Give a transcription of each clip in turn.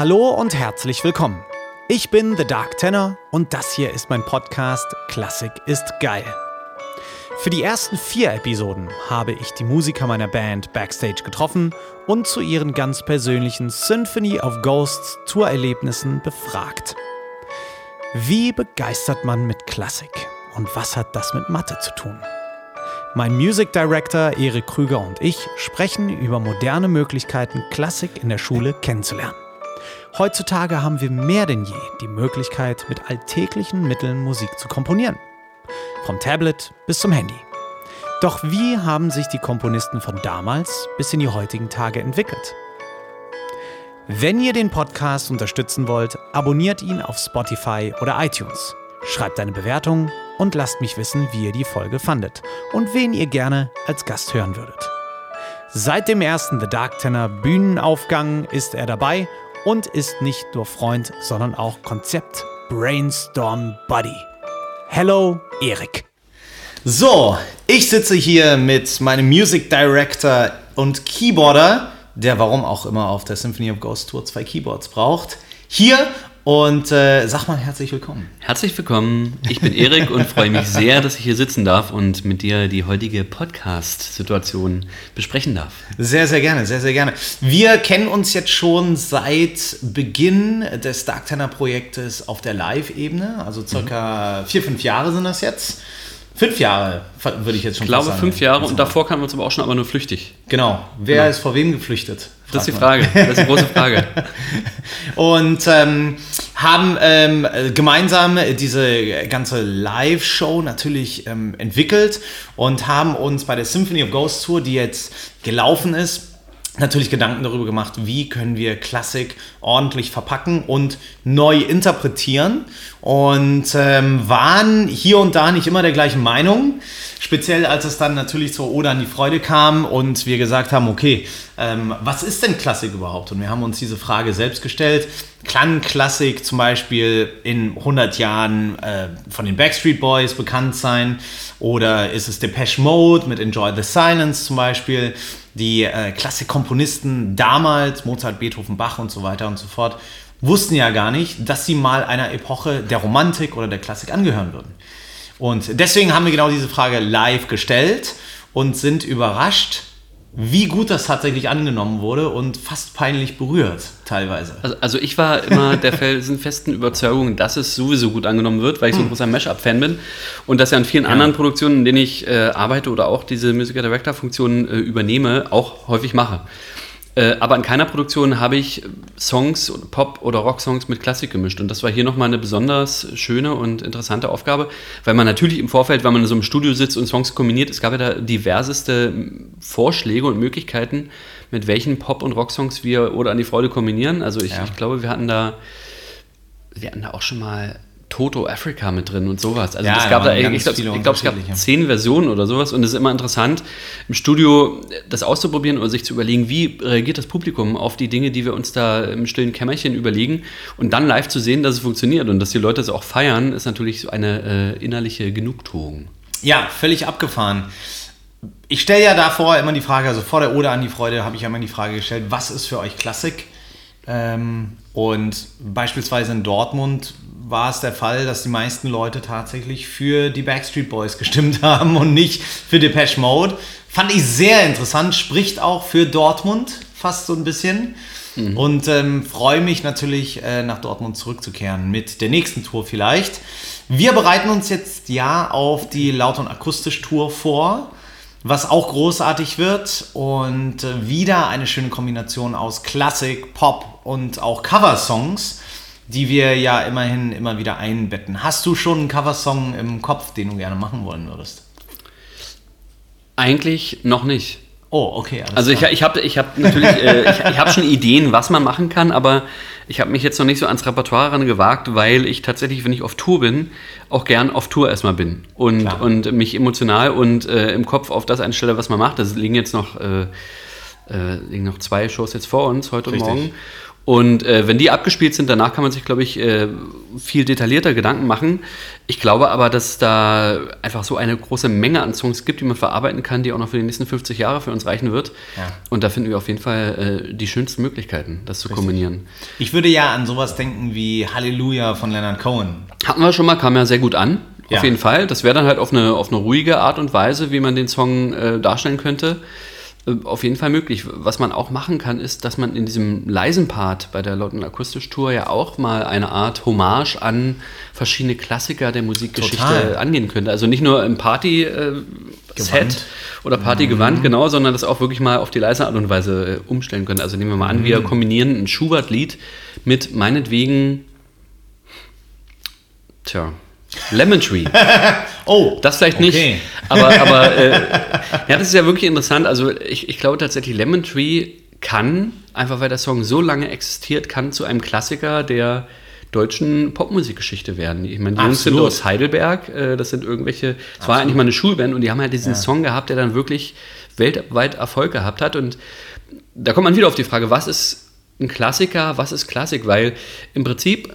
Hallo und herzlich willkommen. Ich bin The Dark Tenor und das hier ist mein Podcast Klassik ist geil. Für die ersten vier Episoden habe ich die Musiker meiner Band backstage getroffen und zu ihren ganz persönlichen Symphony of Ghosts Tourerlebnissen befragt. Wie begeistert man mit Klassik und was hat das mit Mathe zu tun? Mein Music Director Erik Krüger und ich sprechen über moderne Möglichkeiten, Klassik in der Schule kennenzulernen. Heutzutage haben wir mehr denn je die Möglichkeit, mit alltäglichen Mitteln Musik zu komponieren. Vom Tablet bis zum Handy. Doch wie haben sich die Komponisten von damals bis in die heutigen Tage entwickelt? Wenn ihr den Podcast unterstützen wollt, abonniert ihn auf Spotify oder iTunes. Schreibt eine Bewertung und lasst mich wissen, wie ihr die Folge fandet und wen ihr gerne als Gast hören würdet. Seit dem ersten The Dark Tenor Bühnenaufgang ist er dabei und ist nicht nur Freund, sondern auch Konzept Brainstorm Buddy. Hello, Erik. So, ich sitze hier mit meinem Music Director und Keyboarder, der warum auch immer auf der Symphony of Ghost Tour zwei Keyboards braucht. Hier und äh, sag mal herzlich willkommen. Herzlich willkommen. Ich bin Erik und freue mich sehr, dass ich hier sitzen darf und mit dir die heutige Podcast-Situation besprechen darf. Sehr, sehr gerne, sehr, sehr gerne. Wir kennen uns jetzt schon seit Beginn des Dark Tenor Projektes auf der Live-Ebene. Also circa mhm. vier, fünf Jahre sind das jetzt. Fünf Jahre, würde ich jetzt schon sagen. Ich glaube, fünf Jahre und davor kamen wir uns aber auch schon aber nur flüchtig. Genau. Wer genau. ist vor wem geflüchtet? Das ist die Frage. Das ist die große Frage. und ähm, haben ähm, gemeinsam diese ganze Live-Show natürlich ähm, entwickelt und haben uns bei der Symphony of Ghosts Tour, die jetzt gelaufen ist, natürlich Gedanken darüber gemacht, wie können wir Klassik ordentlich verpacken und neu interpretieren und ähm, waren hier und da nicht immer der gleichen Meinung. Speziell als es dann natürlich zur Ode an die Freude kam und wir gesagt haben, okay, ähm, was ist denn Klassik überhaupt? Und wir haben uns diese Frage selbst gestellt. Kann Klassik zum Beispiel in 100 Jahren äh, von den Backstreet Boys bekannt sein? Oder ist es Depeche Mode mit Enjoy the Silence zum Beispiel? Die äh, Klassikkomponisten damals, Mozart, Beethoven, Bach und so weiter und so fort, wussten ja gar nicht, dass sie mal einer Epoche der Romantik oder der Klassik angehören würden. Und deswegen haben wir genau diese Frage live gestellt und sind überrascht, wie gut das tatsächlich angenommen wurde und fast peinlich berührt teilweise. Also, also ich war immer der festen Überzeugung, dass es sowieso gut angenommen wird, weil ich so ein hm. großer Mashup-Fan bin und dass ja in vielen ja. anderen Produktionen, in denen ich äh, arbeite oder auch diese Musiker Director-Funktion äh, übernehme, auch häufig mache. Äh, aber in keiner Produktion habe ich Songs, Pop- oder Rock-Songs mit Klassik gemischt. Und das war hier nochmal eine besonders schöne und interessante Aufgabe, weil man natürlich im Vorfeld, wenn man in so einem Studio sitzt und Songs kombiniert, es gab ja da diverseste Vorschläge und Möglichkeiten, mit welchen Pop- und Rock-Songs wir oder an die Freude kombinieren. Also ich, ja. ich glaube, wir hatten da, wir hatten da auch schon mal Toto Africa mit drin und sowas. Also ja, es gab da, ich glaube, glaub, es gab zehn Versionen oder sowas und es ist immer interessant, im Studio das auszuprobieren oder sich zu überlegen, wie reagiert das Publikum auf die Dinge, die wir uns da im stillen Kämmerchen überlegen und dann live zu sehen, dass es funktioniert und dass die Leute es auch feiern, ist natürlich so eine äh, innerliche Genugtuung. Ja, völlig abgefahren. Ich stelle ja davor immer die Frage, also vor der Ode an die Freude habe ich ja immer die Frage gestellt, was ist für euch Klassik? Ähm, und beispielsweise in Dortmund war es der Fall, dass die meisten Leute tatsächlich für die Backstreet Boys gestimmt haben und nicht für Depeche Mode. Fand ich sehr interessant, spricht auch für Dortmund fast so ein bisschen. Mhm. Und ähm, freue mich natürlich, äh, nach Dortmund zurückzukehren mit der nächsten Tour vielleicht. Wir bereiten uns jetzt ja auf die Laut- und Akustisch-Tour vor, was auch großartig wird und äh, wieder eine schöne Kombination aus Klassik, Pop und auch Coversongs die wir ja immerhin immer wieder einbetten. Hast du schon einen Coversong im Kopf, den du gerne machen wollen würdest? Eigentlich noch nicht. Oh, okay. also ich, ich habe ich hab natürlich äh, ich, ich hab schon Ideen, was man machen kann, aber ich habe mich jetzt noch nicht so ans Repertoire ran gewagt, weil ich tatsächlich, wenn ich auf Tour bin, auch gern auf Tour erstmal bin und, und mich emotional und äh, im Kopf auf das einstelle, was man macht. Das liegen jetzt noch, äh, äh liegen noch zwei Shows jetzt vor uns heute Richtig. und morgen. Und äh, wenn die abgespielt sind, danach kann man sich, glaube ich, äh, viel detaillierter Gedanken machen. Ich glaube aber, dass da einfach so eine große Menge an Songs gibt, die man verarbeiten kann, die auch noch für die nächsten 50 Jahre für uns reichen wird. Ja. Und da finden wir auf jeden Fall äh, die schönsten Möglichkeiten, das zu Richtig. kombinieren. Ich würde ja an sowas denken wie Halleluja von Leonard Cohen. Hatten wir schon mal, kam ja sehr gut an. Ja. Auf jeden Fall. Das wäre dann halt auf eine, auf eine ruhige Art und Weise, wie man den Song äh, darstellen könnte. Äh, auf jeden Fall möglich. Was man auch machen kann, ist, dass man in diesem leisen Part bei der London Akustisch Tour ja auch mal eine Art Hommage an verschiedene Klassiker der Musikgeschichte Total. angehen könnte. Also nicht nur im Party-Set äh, oder Partygewand, mhm. genau, sondern das auch wirklich mal auf die leise Art und Weise äh, umstellen könnte. Also nehmen wir mal an, mhm. wir kombinieren ein Schubert-Lied mit meinetwegen, tja, Lemon Tree. oh. Das vielleicht okay. nicht. Aber, aber äh, ja, das ist ja wirklich interessant. Also ich, ich glaube tatsächlich, Lemon Tree kann, einfach weil der Song so lange existiert, kann zu einem Klassiker der deutschen Popmusikgeschichte werden. Ich meine, die Jungs sind aus Heidelberg, äh, das sind irgendwelche, es war eigentlich mal eine Schulband und die haben halt diesen ja. Song gehabt, der dann wirklich weltweit Erfolg gehabt hat. Und da kommt man wieder auf die Frage, was ist ein Klassiker, was ist Klassik? Weil im Prinzip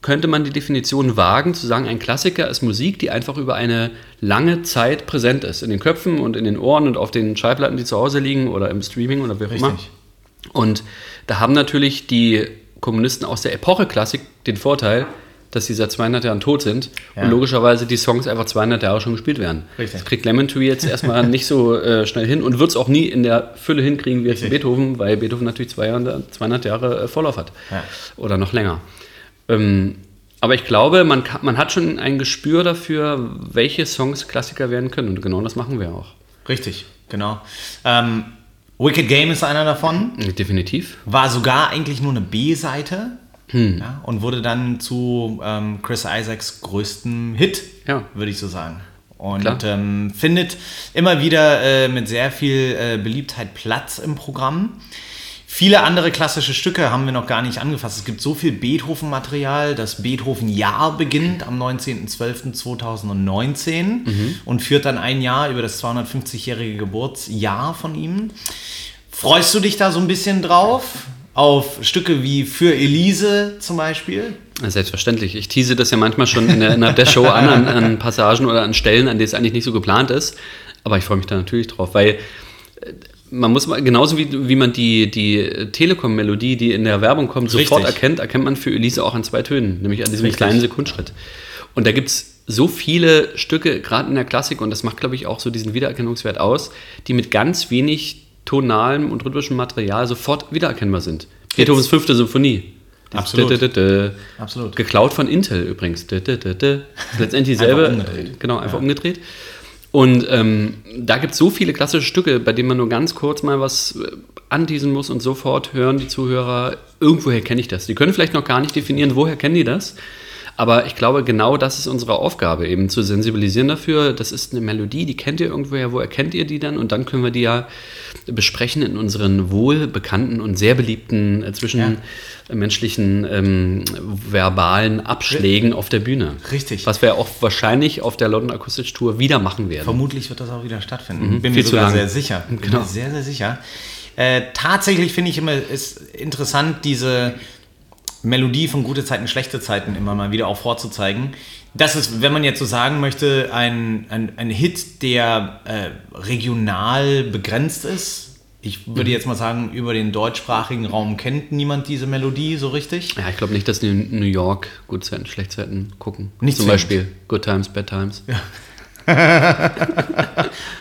könnte man die Definition wagen, zu sagen, ein Klassiker ist Musik, die einfach über eine lange Zeit präsent ist. In den Köpfen und in den Ohren und auf den Schallplatten, die zu Hause liegen oder im Streaming oder wie auch immer. Und da haben natürlich die Kommunisten aus der Epoche Klassik den Vorteil, dass sie seit 200 Jahren tot sind ja. und logischerweise die Songs einfach 200 Jahre schon gespielt werden. Richtig. Das kriegt Lemon Tree jetzt erstmal nicht so äh, schnell hin und wird es auch nie in der Fülle hinkriegen wie jetzt Beethoven, weil Beethoven natürlich 200 Jahre äh, Vorlauf hat ja. oder noch länger. Ähm, aber ich glaube, man, kann, man hat schon ein Gespür dafür, welche Songs Klassiker werden können und genau das machen wir auch. Richtig, genau. Ähm, Wicked Game ist einer davon. Definitiv. War sogar eigentlich nur eine B-Seite hm. Ja, und wurde dann zu ähm, Chris Isaacs größtem Hit, ja. würde ich so sagen. Und ähm, findet immer wieder äh, mit sehr viel äh, Beliebtheit Platz im Programm. Viele andere klassische Stücke haben wir noch gar nicht angefasst. Es gibt so viel Beethoven-Material. Das Beethoven-Jahr beginnt am 19.12.2019 mhm. und führt dann ein Jahr über das 250-jährige Geburtsjahr von ihm. Freust du dich da so ein bisschen drauf? auf Stücke wie Für Elise zum Beispiel? Selbstverständlich. Ich tease das ja manchmal schon in der, innerhalb der Show an, an, an, Passagen oder an Stellen, an denen es eigentlich nicht so geplant ist. Aber ich freue mich da natürlich drauf, weil äh, man muss mal, genauso wie, wie man die, die Telekom-Melodie, die in der Werbung kommt, Richtig. sofort erkennt, erkennt man für Elise auch an zwei Tönen, nämlich an diesem Richtig. kleinen Sekundschritt. Und da gibt es so viele Stücke, gerade in der Klassik, und das macht, glaube ich, auch so diesen Wiedererkennungswert aus, die mit ganz wenig tonalem und rhythmischem Material sofort wiedererkennbar sind. Beethovens fünfte Symphonie. Absolut. Absolut. Geklaut von Intel übrigens. Letztendlich dieselbe. Einfach umgedreht. Genau, einfach ja. umgedreht. Und ähm, da gibt es so viele klassische Stücke, bei denen man nur ganz kurz mal was äh, anteasen muss und sofort hören die Zuhörer, irgendwoher kenne ich das. Die können vielleicht noch gar nicht definieren, woher kennen die das. Aber ich glaube, genau das ist unsere Aufgabe, eben zu sensibilisieren dafür. Das ist eine Melodie, die kennt ihr irgendwoher, wo erkennt ihr die dann? Und dann können wir die ja besprechen in unseren wohlbekannten und sehr beliebten äh, zwischenmenschlichen ja. ähm, verbalen Abschlägen auf der Bühne. Richtig. Was wir auch wahrscheinlich auf der London Acoustic Tour wieder machen werden. Vermutlich wird das auch wieder stattfinden. Mhm, Bin mir sogar sehr sicher. Bin genau. mir sehr, sehr sicher. Äh, tatsächlich finde ich immer ist interessant, diese Melodie von gute Zeiten, schlechte Zeiten immer mal wieder auch vorzuzeigen. Das ist, wenn man jetzt so sagen möchte, ein, ein, ein Hit, der äh, regional begrenzt ist. Ich würde mhm. jetzt mal sagen, über den deutschsprachigen Raum kennt niemand diese Melodie so richtig. Ja, ich glaube nicht, dass die in New York Gute Zeiten, schlechte Zeiten gucken. Nicht Zum Beispiel Good Times, Bad Times. Ja.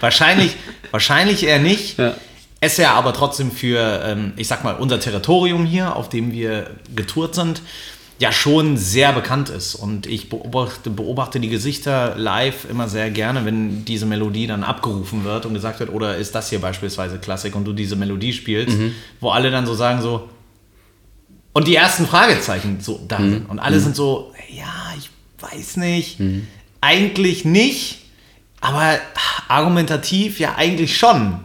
wahrscheinlich, wahrscheinlich eher nicht. Ja es ja aber trotzdem für, ähm, ich sag mal, unser Territorium hier, auf dem wir getourt sind, ja schon sehr bekannt ist. Und ich beobachte, beobachte die Gesichter live immer sehr gerne, wenn diese Melodie dann abgerufen wird und gesagt wird, oder ist das hier beispielsweise Klassik und du diese Melodie spielst, mhm. wo alle dann so sagen so, und die ersten Fragezeichen so da mhm. sind. Und alle mhm. sind so, ja, ich weiß nicht, mhm. eigentlich nicht, aber argumentativ ja eigentlich schon.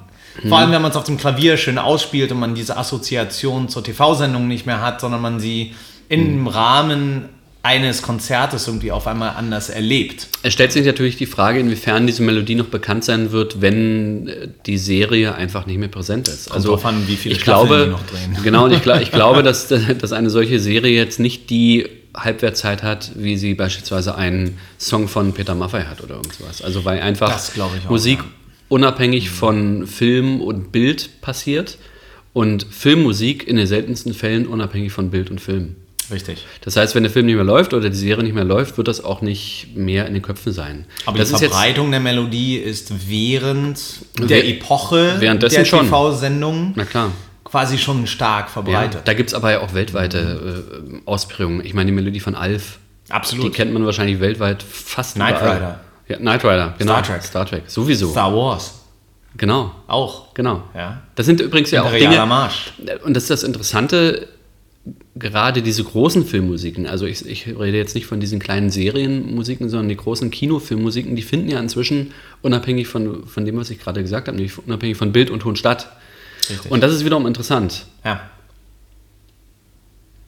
Vor allem, wenn man es auf dem Klavier schön ausspielt und man diese Assoziation zur TV-Sendung nicht mehr hat, sondern man sie im mhm. Rahmen eines Konzertes irgendwie auf einmal anders erlebt. Es stellt sich natürlich die Frage, inwiefern diese Melodie noch bekannt sein wird, wenn äh, die Serie einfach nicht mehr präsent ist. Kommt drauf an, wie viele ich Staffeln glaube, die noch drehen. Genau, und ich, glaub, ich glaube, dass, dass eine solche Serie jetzt nicht die Halbwertszeit hat, wie sie beispielsweise einen Song von Peter Maffay hat oder irgendwas. Also weil einfach Das glaube ich auch, Musik ja. Unabhängig von Film und Bild passiert und Filmmusik in den seltensten Fällen unabhängig von Bild und Film. Richtig. Das heißt, wenn der Film nicht mehr läuft oder die Serie nicht mehr läuft, wird das auch nicht mehr in den Köpfen sein. Aber das die Verbreitung der Melodie ist während der Epoche der. TV-Sendung na klar. quasi schon stark Ja, verbreitet. da gibt es aber ja auch weltweite äh, Ausprägungen. Ich meine, die Melodie von Alf, Absolut. die kennt man wahrscheinlich weltweit fast Knight überall. Rider. Ja, Knight Rider, genau. Star Trek. Star Trek, sowieso. Star Wars Genau, auch. genau. Ja. Das sind übrigens ja auch Dinge, Marsch. und das ist das Interessante, gerade diese großen Filmmusiken, also ich, ich rede jetzt nicht von diesen kleinen Serienmusiken, sondern die großen Kinofilmmusiken, die finden ja inzwischen unabhängig von, von dem, was ich gerade gesagt habe, nämlich unabhängig von Bild und Ton statt. Richtig. Und das ist wiederum interessant. ja.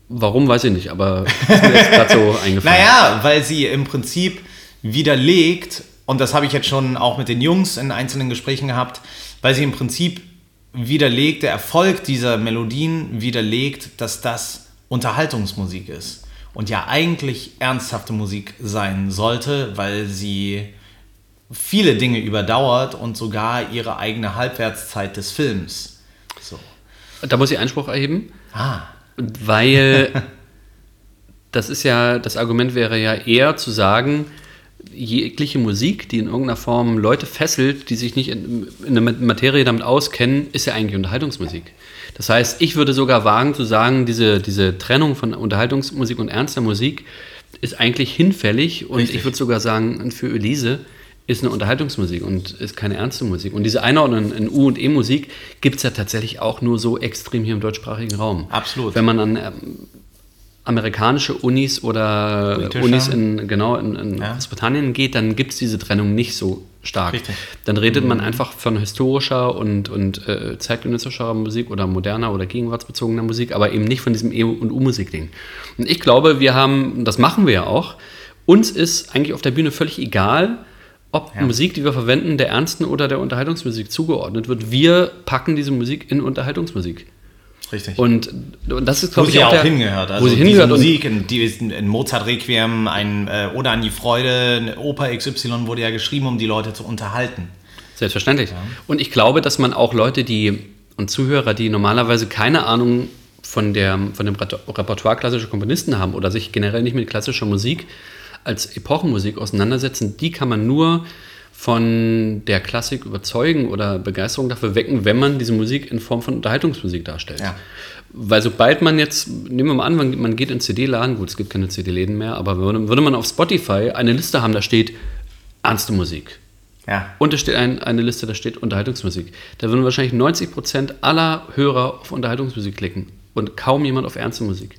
Warum, weiß ich nicht, aber ist mir jetzt gerade so eingefallen. Naja, weil sie im Prinzip widerlegt, und das habe ich jetzt schon auch mit den Jungs in einzelnen Gesprächen gehabt, weil sie im Prinzip widerlegt, der Erfolg dieser Melodien widerlegt, dass das Unterhaltungsmusik ist. Und ja eigentlich ernsthafte Musik sein sollte, weil sie viele Dinge überdauert und sogar ihre eigene Halbwertszeit des Films. So. Da muss ich Einspruch erheben, Ah, weil das ist ja, das Argument wäre ja eher zu sagen, jegliche Musik, die in irgendeiner Form Leute fesselt, die sich nicht in, in der Materie damit auskennen, ist ja eigentlich Unterhaltungsmusik. Das heißt, ich würde sogar wagen zu sagen, diese, diese Trennung von Unterhaltungsmusik und ernster Musik ist eigentlich hinfällig und Richtig. ich würde sogar sagen, für Elise ist eine Unterhaltungsmusik und ist keine ernste Musik. Und diese Einordnung in U- und E-Musik gibt es ja tatsächlich auch nur so extrem hier im deutschsprachigen Raum. Absolut. Wenn man an ähm, amerikanische Unis oder Britische. Unis in, genau, in, in Ja. Großbritannien geht, dann gibt es diese Trennung nicht so stark. Richtig. Dann redet man einfach von historischer und, und äh, zeitgenössischer Musik oder moderner oder gegenwartsbezogener Musik, aber eben nicht von diesem E- und U-Musik-Ding. Und ich glaube, wir haben, das machen wir ja auch, uns ist eigentlich auf der Bühne völlig egal, ob Ja. Musik, die wir verwenden, der ernsten oder der Unterhaltungsmusik zugeordnet wird. Wir packen diese Musik in Unterhaltungsmusik. Richtig. Und, und das ist, glaube ich, auch der, hingehört. Also wo sie hingehört. Und, Musik, in, die in, Mozart Requiem, ein äh, Oder an die Freude, eine Oper XY wurde ja geschrieben, um die Leute zu unterhalten. Selbstverständlich. Und ich glaube, dass man auch Leute, die und Zuhörer, die normalerweise keine Ahnung von, der, von dem Reper- Repertoire klassischer Komponisten haben oder sich generell nicht mit klassischer Musik als Epochenmusik auseinandersetzen, die kann man nur von der Klassik überzeugen oder Begeisterung dafür wecken, wenn man diese Musik in Form von Unterhaltungsmusik darstellt. Ja. Weil sobald man jetzt, nehmen wir mal an, man- geht in CD-Laden, gut, es gibt keine CD-Läden mehr, aber würde, würde man auf Spotify eine Liste haben, da steht ernste Musik. Ja. Und es steht ein, eine Liste, da steht Unterhaltungsmusik. Da würden wahrscheinlich 90% aller Hörer auf Unterhaltungsmusik klicken und kaum jemand auf ernste Musik.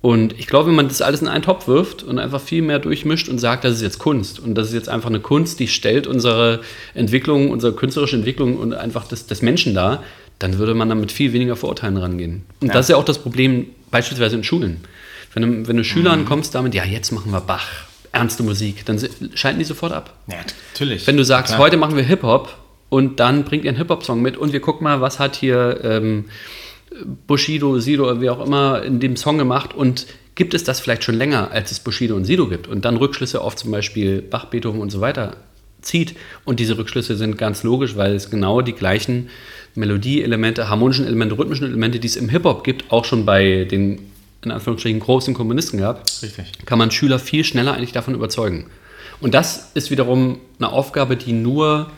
Und ich glaube, wenn man das alles in einen Topf wirft und einfach viel mehr durchmischt und sagt, das ist jetzt Kunst und das ist jetzt einfach eine Kunst, die stellt unsere Entwicklung, unsere künstlerische Entwicklung und einfach des, des Menschen dar, dann würde man dann mit viel weniger Vorurteilen rangehen. Und Ja. das ist ja auch das Problem beispielsweise in Schulen. Wenn du, wenn du Schülern kommst damit, ja, jetzt machen wir Bach, ernste Musik, dann schalten die sofort ab. ja, natürlich. Wenn du sagst, Klar. heute machen wir Hip-Hop und dann bringt ihr einen Hip-Hop-Song mit und wir gucken mal, was hat hier ähm, Bushido, Sido, wie auch immer in dem Song gemacht und gibt es das vielleicht schon länger, als es Bushido und Sido gibt und dann Rückschlüsse auf zum Beispiel Bach, Beethoven und so weiter zieht und diese Rückschlüsse sind ganz logisch, weil es genau die gleichen Melodieelemente, harmonischen Elemente, rhythmischen Elemente, die es im Hip-Hop gibt, auch schon bei den in Anführungsstrichen großen Komponisten gab Richtig. kann man Schüler viel schneller eigentlich davon überzeugen. Und das ist wiederum eine Aufgabe, die nur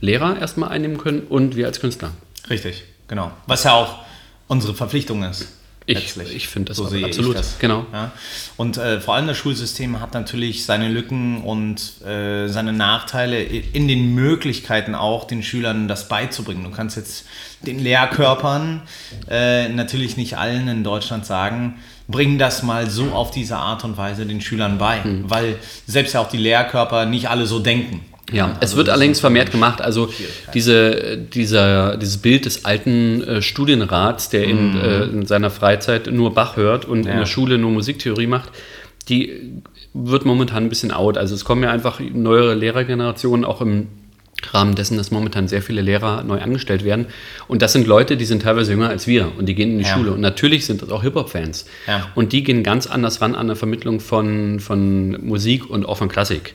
Lehrer erstmal einnehmen können und wir als Künstler. Richtig, genau. Was ja auch unsere Verpflichtung ist. Ich- ich finde das sehe absolut, das. genau. Ja. Und äh, vor allem das Schulsystem hat natürlich seine Lücken und äh, seine Nachteile in den Möglichkeiten auch, den Schülern das beizubringen. Du kannst jetzt den Lehrkörpern äh, natürlich nicht allen in Deutschland sagen, bring das mal so auf diese Art und Weise den Schülern bei, Hm. weil selbst ja auch die Lehrkörper nicht alle so denken. Ja, es also wird das allerdings vermehrt gemacht. Also diese, dieser, dieses Bild des alten äh, Studienrats, der in, äh, in seiner Freizeit nur Bach hört und in Mhm. Ja. der Schule nur Musiktheorie macht, die wird momentan ein bisschen out. Also es kommen ja einfach neuere Lehrergenerationen, auch im Rahmen dessen, dass momentan sehr viele Lehrer neu angestellt werden. Und das sind Leute, die sind teilweise jünger als wir und die gehen in die ja. Schule. Und natürlich sind das auch Hip-Hop-Fans. Ja. Und die gehen ganz anders ran an der Vermittlung von, von Musik und auch von Klassik.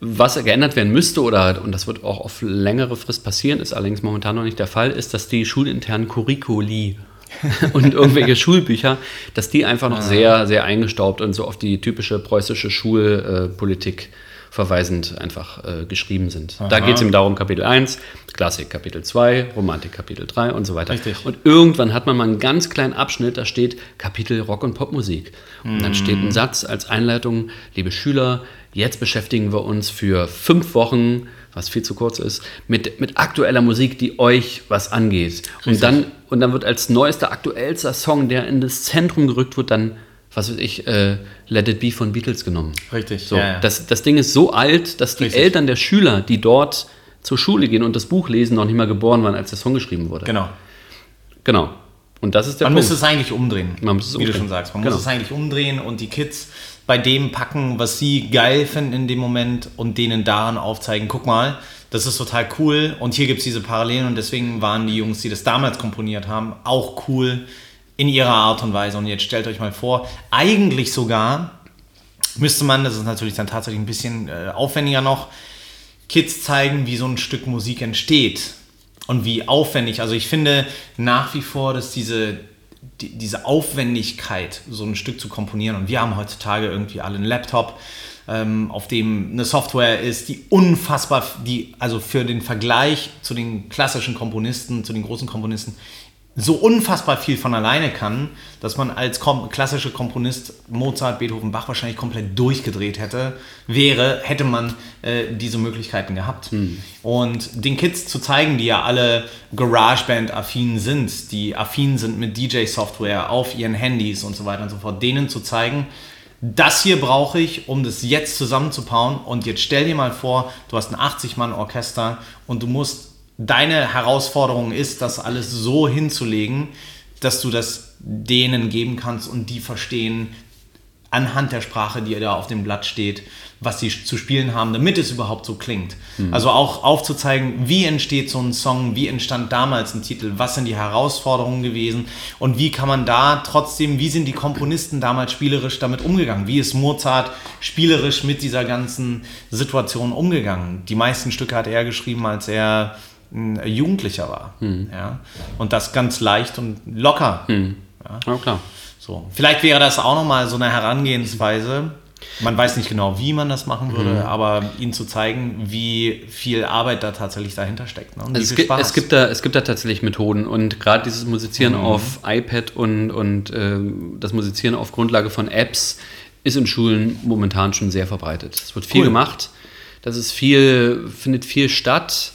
Was geändert werden müsste, oder, und das wird auch auf längere Frist passieren, ist allerdings momentan noch nicht der Fall, ist, dass die schulinternen Curriculi und irgendwelche Schulbücher, dass die einfach noch ah. sehr, sehr eingestaubt und so auf die typische preußische Schulpolitik verweisend einfach äh, geschrieben sind. Aha. Da geht es eben darum, Kapitel 1, Klassik Kapitel 2, Romantik Kapitel 3 und so weiter. Richtig. Und irgendwann hat man mal einen ganz kleinen Abschnitt, da steht Kapitel Rock- und Popmusik. Und dann steht ein mm. Satz als Einleitung, liebe Schüler, jetzt beschäftigen wir uns für fünf Wochen was viel zu kurz ist, mit, mit aktueller Musik, die euch was angeht. Und dann, und dann wird als neuester, aktuellster Song, der in das Zentrum gerückt wird, dann was weiß ich, äh, Let It Be von Beatles genommen. Richtig. So, ja, ja. Das, das Ding ist so alt, dass die Richtig. Eltern der Schüler, die dort zur Schule gehen und das Buch lesen, noch nicht mal geboren waren, als der Song geschrieben wurde. Genau. Genau. Und das ist der Man Punkt. müsste es eigentlich umdrehen. Man muss es wie umdrehen. du schon sagst. Man genau. muss es eigentlich umdrehen und die Kids bei dem packen, was sie geil finden in dem Moment und denen daran aufzeigen, guck mal, das ist total cool und hier gibt es diese Parallelen und deswegen waren die Jungs, die das damals komponiert haben, auch cool in ihrer Art und Weise. Und jetzt stellt euch mal vor, eigentlich sogar müsste man, das ist natürlich dann tatsächlich ein bisschen äh, aufwendiger noch, Kids zeigen, wie so ein Stück Musik entsteht und wie aufwendig. Also ich finde nach wie vor, dass diese, die, diese Aufwendigkeit, so ein Stück zu komponieren, und wir haben heutzutage irgendwie alle einen Laptop, ähm, auf dem eine Software ist, die unfassbar, die also für den Vergleich zu den klassischen Komponisten, zu den großen Komponisten, so unfassbar viel von alleine kann, dass man als kom klassischer Komponist Mozart, Beethoven, Bach wahrscheinlich komplett durchgedreht hätte, wäre, hätte man äh, diese Möglichkeiten gehabt. Hm. Und den Kids zu zeigen, die ja alle GarageBand-affin sind, die affin sind mit DJ-Software auf ihren Handys und so weiter und so fort, denen zu zeigen, das hier brauche ich, um das jetzt zusammenzubauen. Und jetzt stell dir mal vor, du hast ein 80-Mann-Orchester und du musst deine Herausforderung ist, das alles so hinzulegen, dass du das denen geben kannst und die verstehen anhand der Sprache, die da auf dem Blatt steht, was sie zu spielen haben, damit es überhaupt so klingt. Mhm. Also auch aufzuzeigen, wie entsteht so ein Song, wie entstand damals ein Titel, was sind die Herausforderungen gewesen und wie kann man da trotzdem, wie sind die Komponisten damals spielerisch damit umgegangen? Wie ist Mozart spielerisch mit dieser ganzen Situation umgegangen? Die meisten Stücke hat er geschrieben, als er ein Jugendlicher war. Mhm. Ja? Und das ganz leicht und locker. Mhm. Ja? ja, klar. So. Vielleicht wäre das auch nochmal so eine Herangehensweise. Man weiß nicht genau, wie man das machen würde, mhm. aber ihnen zu zeigen, wie viel Arbeit da tatsächlich dahinter steckt. Ne? Also es, gibt, es, gibt da, es gibt da tatsächlich Methoden und gerade dieses Musizieren mhm. auf iPad und, und äh, das Musizieren auf Grundlage von Apps ist in Schulen momentan schon sehr verbreitet. Es wird viel cool. gemacht, das ist viel, findet viel statt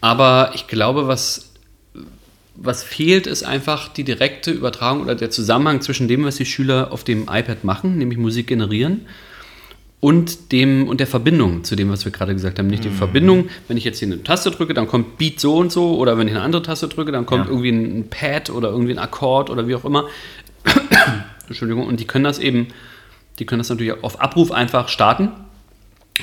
aber ich glaube, was, was fehlt, ist einfach die direkte Übertragung oder der Zusammenhang zwischen dem, was die Schüler auf dem iPad machen, nämlich Musik generieren, und, dem, und der Verbindung zu dem, was wir gerade gesagt haben. Nicht die mhm. Verbindung, wenn ich jetzt hier eine Taste drücke, dann kommt Beat so und so, oder wenn ich eine andere Taste drücke, dann kommt ja. irgendwie ein Pad oder irgendwie ein Akkord oder wie auch immer. Entschuldigung, und die können das eben, die können das natürlich auf Abruf einfach starten,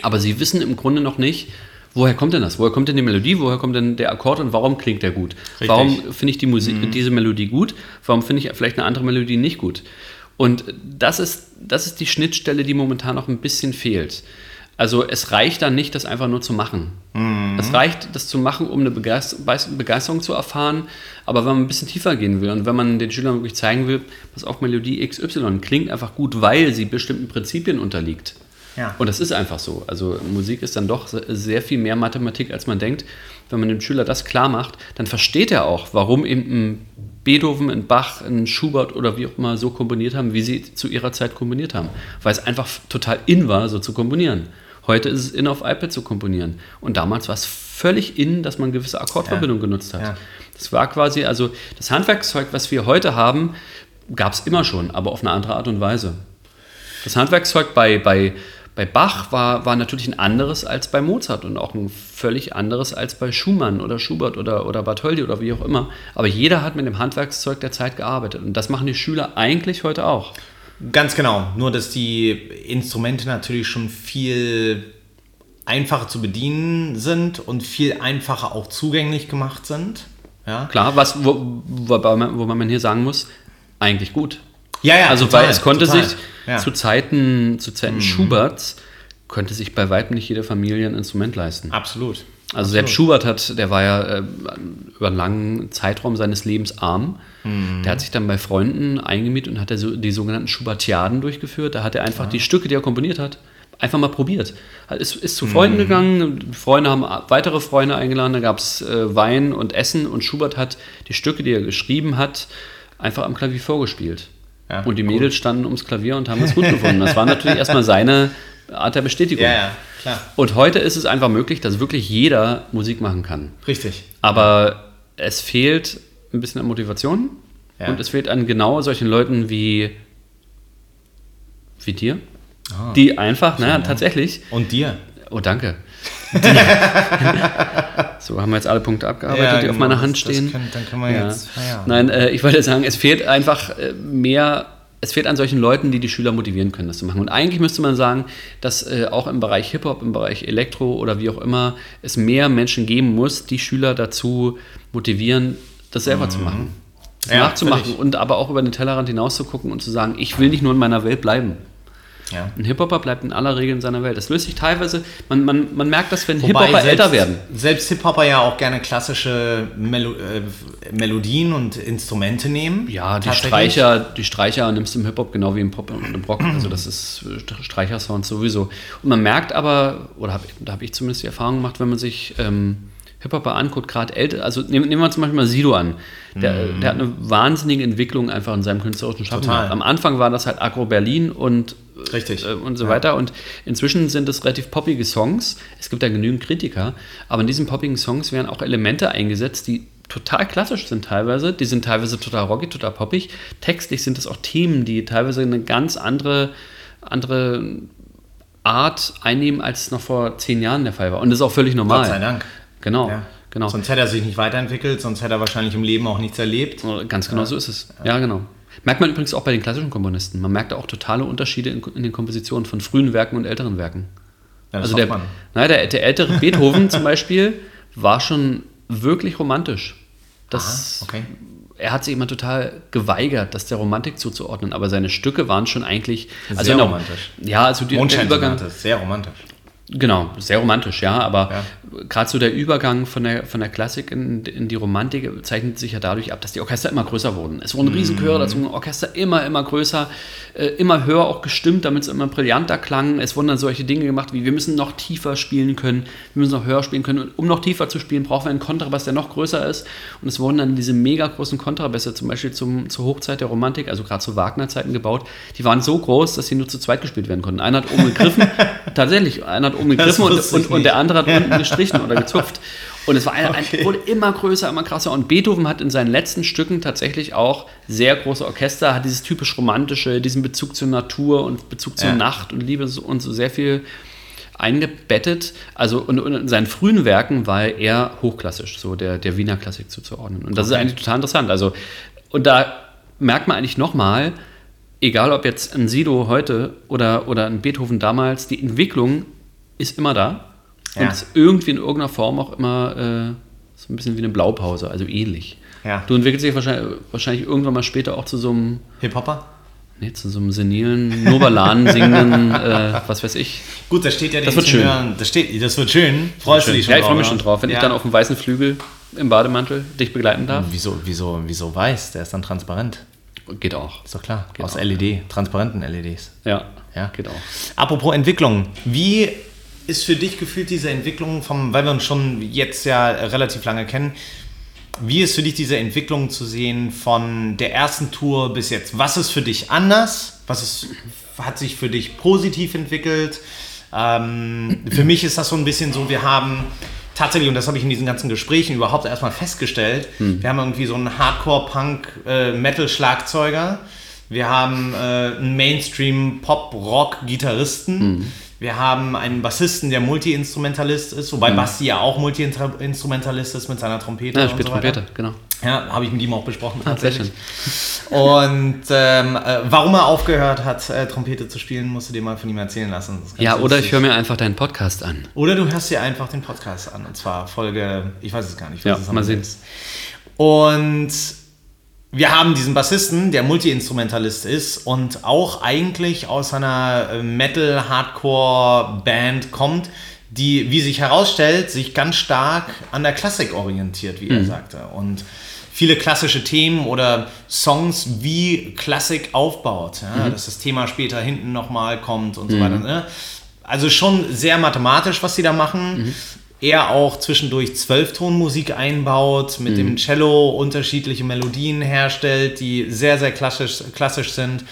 aber sie wissen im Grunde noch nicht, woher kommt denn das? Woher kommt denn die Melodie? Woher kommt denn der Akkord und warum klingt der gut? Richtig. Warum finde ich die Musik, mhm. diese Melodie gut? Warum finde ich vielleicht eine andere Melodie nicht gut? Und das ist, das ist die Schnittstelle, die momentan noch ein bisschen fehlt. Also es reicht dann nicht, das einfach nur zu machen. Mhm. Es reicht, das zu machen, um eine Begeisterung zu erfahren. Aber wenn man ein bisschen tiefer gehen will und wenn man den Schülern wirklich zeigen will, was auch Melodie XY klingt einfach gut, weil sie bestimmten Prinzipien unterliegt, ja. Und das ist einfach so. Also Musik ist dann doch sehr viel mehr Mathematik, als man denkt. Wenn man dem Schüler das klar macht, dann versteht er auch, warum eben ein Beethoven, ein Bach, ein Schubert oder wie auch immer so komponiert haben, wie sie zu ihrer Zeit komponiert haben. Weil es einfach total in war, so zu komponieren. Heute ist es in auf iPad zu komponieren. Und damals war es völlig in, dass man gewisse Akkordverbindungen ja. genutzt hat. Ja. Das war quasi, also das Handwerkszeug, was wir heute haben, gab es immer schon, aber auf eine andere Art und Weise. Das Handwerkszeug bei, bei bei Bach war, war natürlich ein anderes als bei Mozart und auch ein völlig anderes als bei Schumann oder Schubert oder, oder Bartholdy oder wie auch immer. Aber jeder hat mit dem Handwerkszeug der Zeit gearbeitet und das machen die Schüler eigentlich heute auch. Ganz genau. Nur, dass die Instrumente natürlich schon viel einfacher zu bedienen sind und viel einfacher auch zugänglich gemacht sind. Ja. Klar, was, wo, wo, wo man hier sagen muss, eigentlich gut. Ja, ja, Also total, weil es konnte total. sich Ja. Mhm. zu Zeiten, zu Zeiten Schuberts, konnte sich bei weitem nicht jede Familie ein Instrument leisten. Absolut. Also selbst Schubert hat, der war ja äh, über einen langen Zeitraum seines Lebens arm. Mhm. Der hat sich dann bei Freunden eingemietet und hat so, die sogenannten Schubertiaden durchgeführt. Da hat er einfach die Stücke, die er komponiert hat, einfach mal probiert. Er Ist, ist zu Mhm. Freunden gegangen, Freunde haben weitere Freunde eingeladen, da gab es äh, Wein und Essen und Schubert hat die Stücke, die er geschrieben hat, einfach am Klavier vorgespielt. Ja, und die Mädels standen ums Klavier und haben es gut gefunden. Das war natürlich erstmal seine Art der Bestätigung. Ja, ja, klar. Und heute ist es einfach möglich, dass wirklich jeder Musik machen kann. Richtig. Aber es fehlt ein bisschen an Motivation Ja. und es fehlt an genau solchen Leuten wie, wie dir, Ah. die einfach, naja, tatsächlich, Und dir? oh danke, so haben wir jetzt alle Punkte abgearbeitet, Ja, die auf genau, meiner Hand stehen. können- dann können wir ja. jetzt feiern. Nein, äh, ich wollte sagen, es fehlt einfach äh, mehr, es fehlt an solchen Leuten, die die Schüler motivieren können, das zu machen. Und eigentlich müsste man sagen, dass äh, auch im Bereich Hip-Hop, im Bereich Elektro oder wie auch immer, es mehr Menschen geben muss, die Schüler dazu motivieren, das selber zu machen. Das Mhm. Ja, nachzumachen und aber auch über den Tellerrand hinaus zu gucken und zu sagen, ich will nicht nur in meiner Welt bleiben. Ja. Ein Hip-Hopper bleibt in aller Regel in seiner Welt. Das löst sich teilweise, man, man, man merkt das, wenn Hip-Hopper älter werden. Selbst Hip-Hopper ja auch gerne klassische Melo äh, Melodien und Instrumente nehmen. Ja, die. Streicher, die Streicher nimmst du im Hip-Hop genau wie im Pop und im Rock. Also das ist äh, Streichersound sowieso. Und man merkt aber, oder hab, da habe ich zumindest die Erfahrung gemacht, wenn man sich ähm, Hip-Hopper anguckt, gerade älter, also nehmen, nehmen wir zum Beispiel mal Sido an. Der, der hat eine wahnsinnige Entwicklung einfach in seinem künstlerischen Schaffen. Am Anfang war das halt Agro Berlin und Richtig. äh, und so weiter. Und inzwischen sind es relativ poppige Songs. Es gibt da genügend Kritiker, aber in diesen poppigen Songs werden auch Elemente eingesetzt, die total klassisch sind teilweise. Die sind teilweise total rockig, total poppig. Textlich sind es auch Themen, die teilweise eine ganz andere, andere Art einnehmen, als es noch vor zehn Jahren der Fall war. Und das ist auch völlig normal. Gott sei Dank. Genau, Ja. genau. Sonst hätte er sich nicht weiterentwickelt, sonst hätte er wahrscheinlich im Leben auch nichts erlebt. Ganz genau so ist es. Ja, genau. Merkt man übrigens auch bei den klassischen Komponisten. Man merkt auch totale Unterschiede in, in den Kompositionen von frühen Werken und älteren Werken. Ja, Also der, nein, der, der ältere Beethoven zum Beispiel war schon wirklich romantisch. Das, Aha, okay. Er hat sich immer total geweigert, das der Romantik zuzuordnen, aber seine Stücke waren schon eigentlich also Sehr der- romantisch. Ja, also die, der Übergang. Sehr romantisch. Genau, sehr romantisch, ja, aber Ja. gerade so der Übergang von der, von der Klassik in, in die Romantik zeichnet sich ja dadurch ab, dass die Orchester immer größer wurden. Es wurden Riesenchöre dazu, ein Orchester immer, immer größer, äh, immer höher auch gestimmt, damit es immer brillanter klang. Es wurden dann solche Dinge gemacht wie, wir müssen noch tiefer spielen können, wir müssen noch höher spielen können. Und um noch tiefer zu spielen, brauchen wir einen Kontrabass, der noch größer ist. Und es wurden dann diese mega großen Kontrabässe, zum Beispiel zum, zur Hochzeit der Romantik, also gerade zu Wagner-Zeiten gebaut, die waren so groß, dass sie nur zu zweit gespielt werden konnten. Einer hat oben gegriffen, tatsächlich, einer hat oben gegriffen und, und, und der andere hat unten gestrichen oder gezupft. Und es war ein, Okay. ein, wurde immer größer, immer krasser. Und Beethoven hat in seinen letzten Stücken tatsächlich auch sehr große Orchester, hat dieses typisch romantische, diesen Bezug zur Natur und Bezug zur Ja. Nacht und Liebe und so sehr viel eingebettet. Also und, und in seinen frühen Werken war er eher hochklassisch, so der, der Wiener Klassik zuzuordnen. Und das ist eigentlich total interessant. Also, und da merkt man eigentlich nochmal, egal ob jetzt ein Sido heute oder, oder ein Beethoven damals, die Entwicklung ist immer da und Ja. ist irgendwie in irgendeiner Form auch immer äh, so ein bisschen wie eine Blaupause, also ähnlich. Ja. Du entwickelst dich wahrscheinlich, wahrscheinlich irgendwann mal später auch zu so einem, Hip-Hopper? nee, zu so einem senilen, Novalan singenden, äh, was weiß ich. Gut, da steht ja Das wird schön. Das, steht, das wird schön. Freust du dich schon ja, ich freue mich oder? schon drauf, wenn ja. ich dann auf dem weißen Flügel im Bademantel dich begleiten darf. Wieso, wieso, wieso weiß? Der ist dann transparent. Geht auch. Ist doch klar. Genau. Aus LED, transparenten LEDs. Ja, Ja. geht auch. Apropos Entwicklung, wie ist für dich gefühlt diese Entwicklung vom, weil wir uns schon jetzt ja relativ lange kennen, wie ist für dich diese Entwicklung zu sehen von der ersten Tour bis jetzt? Was ist für dich anders? Was ist, hat sich für dich positiv entwickelt? Ähm, für mich ist das so ein bisschen so, wir haben tatsächlich, und das habe ich in diesen ganzen Gesprächen überhaupt erstmal festgestellt, wir haben irgendwie so einen Hardcore-Punk-Metal-Schlagzeuger, wir haben äh, einen Mainstream-Pop-Rock-Gitarristen, Wir haben einen Bassisten, der Multi-Instrumentalist ist, wobei mhm. Basti ja auch Multi-Instrumentalist ist mit seiner Trompete. Ja, spielt so Trompete, genau. Ja, habe ich mit ihm auch besprochen. Ah, sehr schön. Und ähm, äh, warum er aufgehört hat, äh, Trompete zu spielen, musst du dir mal von ihm erzählen lassen. Ja, oder ich höre mir einfach deinen Podcast an. Oder du hörst dir einfach den Podcast an. Und zwar Folge, ich weiß es gar nicht. Ja, mal sehen. Und wir haben diesen Bassisten, der Multi-Instrumentalist ist und auch eigentlich aus einer äh, Metal-Hardcore-Band kommt, die, wie sich herausstellt, sich ganz stark an der Klassik orientiert, wie mhm. er sagte. Und viele klassische Themen oder Songs wie Klassik aufbaut, ja, mhm. dass das Thema später hinten nochmal kommt und mhm. so weiter. Ne? Also schon sehr mathematisch, was sie da machen. Er auch zwischendurch Zwölftonmusik einbaut, mit dem mhm. Cello unterschiedliche Melodien herstellt, die sehr, sehr klassisch, klassisch sind.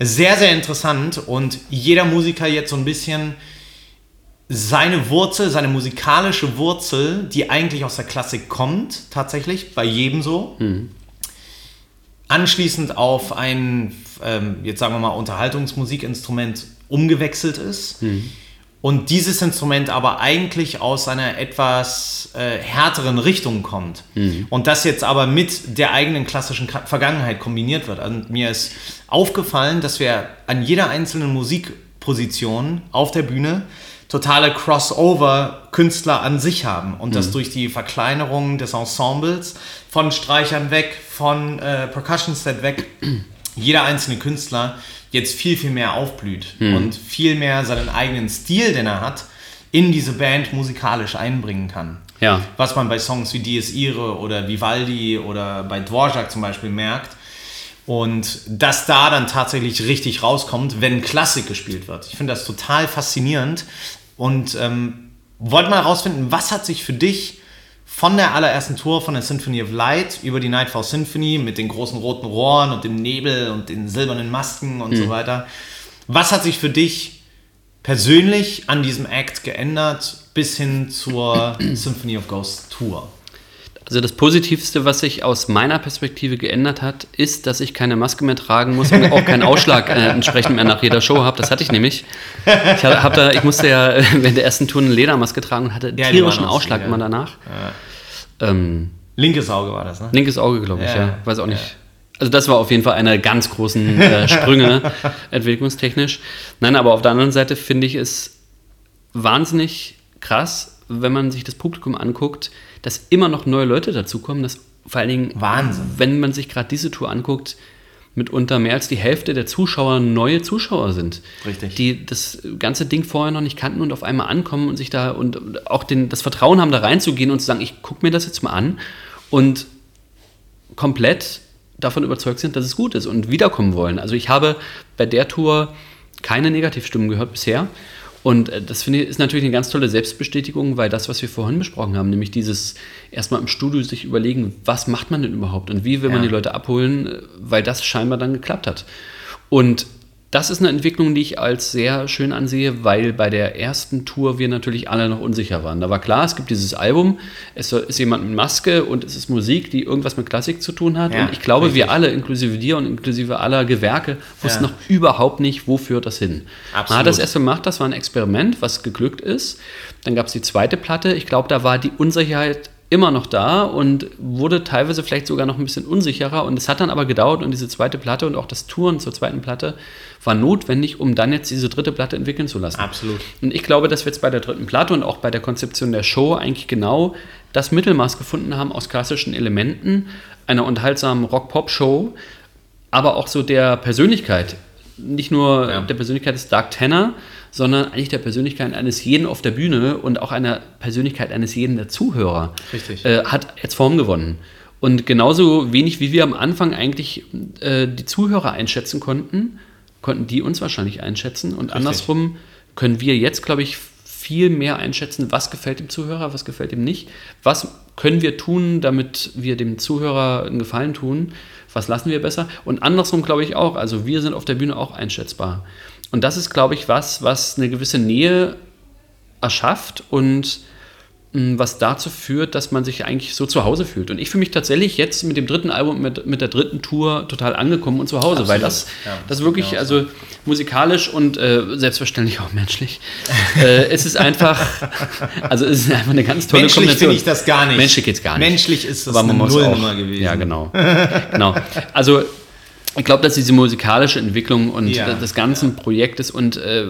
Sehr, sehr interessant und jeder Musiker jetzt so ein bisschen seine Wurzel, seine musikalische Wurzel, die eigentlich aus der Klassik kommt, tatsächlich, bei jedem so, mhm. anschließend auf ein, ähm, jetzt sagen wir mal, Unterhaltungsmusikinstrument umgewechselt ist. Mhm. Und dieses Instrument aber eigentlich aus einer etwas äh, härteren Richtung kommt. Mhm. Und das jetzt aber mit der eigenen klassischen Vergangenheit kombiniert wird. Und mir ist aufgefallen, dass wir an jeder einzelnen Musikposition auf der Bühne totale Crossover-Künstler an sich haben und mhm. das durch die Verkleinerung des Ensembles von Streichern weg, von äh, Percussion Set weg, jeder einzelne Künstler jetzt viel, viel mehr aufblüht mhm. und viel mehr seinen eigenen Stil, den er hat, in diese Band musikalisch einbringen kann. Ja. Was man bei Songs wie Dies Irae oder Vivaldi oder bei Dvorak zum Beispiel merkt. Und dass da dann tatsächlich richtig rauskommt, wenn Klassik gespielt wird. Ich finde das total faszinierend und ähm, wollte mal herausfinden, was hat sich für dich von der allerersten Tour von der Symphony of Light über die Nightfall Symphony mit den großen roten Rohren und dem Nebel und den silbernen Masken und mhm. so weiter, was hat sich für dich persönlich an diesem Act geändert bis hin zur Symphony of Ghosts Tour? Also das Positivste, was sich aus meiner Perspektive geändert hat, ist, dass ich keine Maske mehr tragen muss und auch keinen Ausschlag äh, entsprechend mehr nach jeder Show habe. Das hatte ich nämlich. Ich, hab, da, ich musste ja äh, während der ersten Tour eine Ledermaske tragen und hatte ja, tierischen Ausschlag ja. immer danach. Ja. Ähm, linkes Auge war das, ne? Linkes Auge, glaube ich, ja. Weiß auch nicht. Also das war auf jeden Fall einer ganz großen äh, Sprünge entwicklungstechnisch. Nein, aber auf der anderen Seite finde ich es wahnsinnig krass, wenn man sich das Publikum anguckt, dass immer noch neue Leute dazukommen, dass vor allen Dingen, Wahnsinn. wenn man sich gerade diese Tour anguckt, mitunter mehr als die Hälfte der Zuschauer neue Zuschauer sind. Richtig. Die das ganze Ding vorher noch nicht kannten und auf einmal ankommen und sich da und auch den, das Vertrauen haben, da reinzugehen und zu sagen, ich gucke mir das jetzt mal an und komplett davon überzeugt sind, dass es gut ist und wiederkommen wollen. Also ich habe bei der Tour keine Negativstimmen gehört bisher. Und äh, das finde ich ist natürlich eine ganz tolle Selbstbestätigung, weil das, was wir vorhin besprochen haben, nämlich dieses erstmal im Studio sich überlegen, was macht man denn überhaupt und wie will man die Leute abholen, äh, weil das scheinbar dann geklappt hat. Und das ist eine Entwicklung, die ich als sehr schön ansehe, weil bei der ersten Tour wir natürlich alle noch unsicher waren. Da war klar, es gibt dieses Album, es ist jemand mit Maske und es ist Musik, die irgendwas mit Klassik zu tun hat. Ja, und ich glaube, richtig. wir alle, inklusive dir und inklusive aller Gewerke, wussten ja. noch überhaupt nicht, wo führt das hin. Absolut. Man hat das erst gemacht, das war ein Experiment, was geglückt ist. Dann gab es die zweite Platte. Ich glaube, da war die Unsicherheit immer noch da und wurde teilweise vielleicht sogar noch ein bisschen unsicherer. Und es hat dann aber gedauert und diese zweite Platte und auch das Touren zur zweiten Platte war notwendig, um dann jetzt diese dritte Platte entwickeln zu lassen. Absolut. Und ich glaube, dass wir jetzt bei der dritten Platte und auch bei der Konzeption der Show eigentlich genau das Mittelmaß gefunden haben aus klassischen Elementen, einer unterhaltsamen Rock-Pop-Show, aber auch so der Persönlichkeit. Nicht nur ja. der Persönlichkeit des Dark Tenor, sondern eigentlich der Persönlichkeit eines jeden auf der Bühne und auch einer Persönlichkeit eines jeden der Zuhörer. Richtig. Äh, hat jetzt Form gewonnen. Und genauso wenig wie wir am Anfang eigentlich äh, die Zuhörer einschätzen konnten, konnten die uns wahrscheinlich einschätzen. Und Richtig. andersrum können wir jetzt, glaube ich, viel mehr einschätzen, was gefällt dem Zuhörer, was gefällt ihm nicht, was können wir tun, damit wir dem Zuhörer einen Gefallen tun, was lassen wir besser. Und andersrum glaube ich auch, also wir sind auf der Bühne auch einschätzbar. Und das ist, glaube ich, was, was eine gewisse Nähe erschafft und was dazu führt, dass man sich eigentlich so zu Hause fühlt. Und ich fühle mich tatsächlich jetzt mit dem dritten Album, mit, mit der dritten Tour total angekommen und zu Hause, Absolut. weil das, ja, das wirklich, also musikalisch und äh, selbstverständlich auch menschlich, äh, es ist einfach, also es ist einfach eine ganz tolle menschlich Kombination. Menschlich finde ich das gar nicht. Menschlich geht es gar nicht. Menschlich ist das Aber eine Nullnummer gewesen. Ja, genau. genau. Also ich glaube, dass diese musikalische Entwicklung und ja, des ganzen ja. Projektes und äh,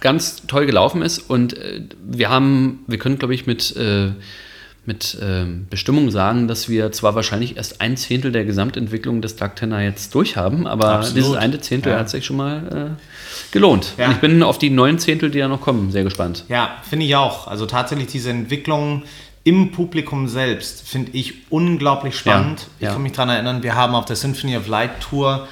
ganz toll gelaufen ist. Und äh, wir haben, wir können, glaube ich, mit, äh, mit ähm, Bestimmung sagen, dass wir zwar wahrscheinlich erst ein Zehntel der Gesamtentwicklung des Dark Tenor jetzt durch haben, aber Absolut. dieses eine Zehntel ja. hat sich schon mal äh, gelohnt. Ich bin auf die neun Zehntel, die da noch kommen, sehr gespannt. Ja, finde ich auch. Also tatsächlich diese Entwicklung im Publikum selbst finde ich unglaublich spannend. Ja, ich ja. kann mich daran erinnern, wir haben auf der Symphony of Light Tour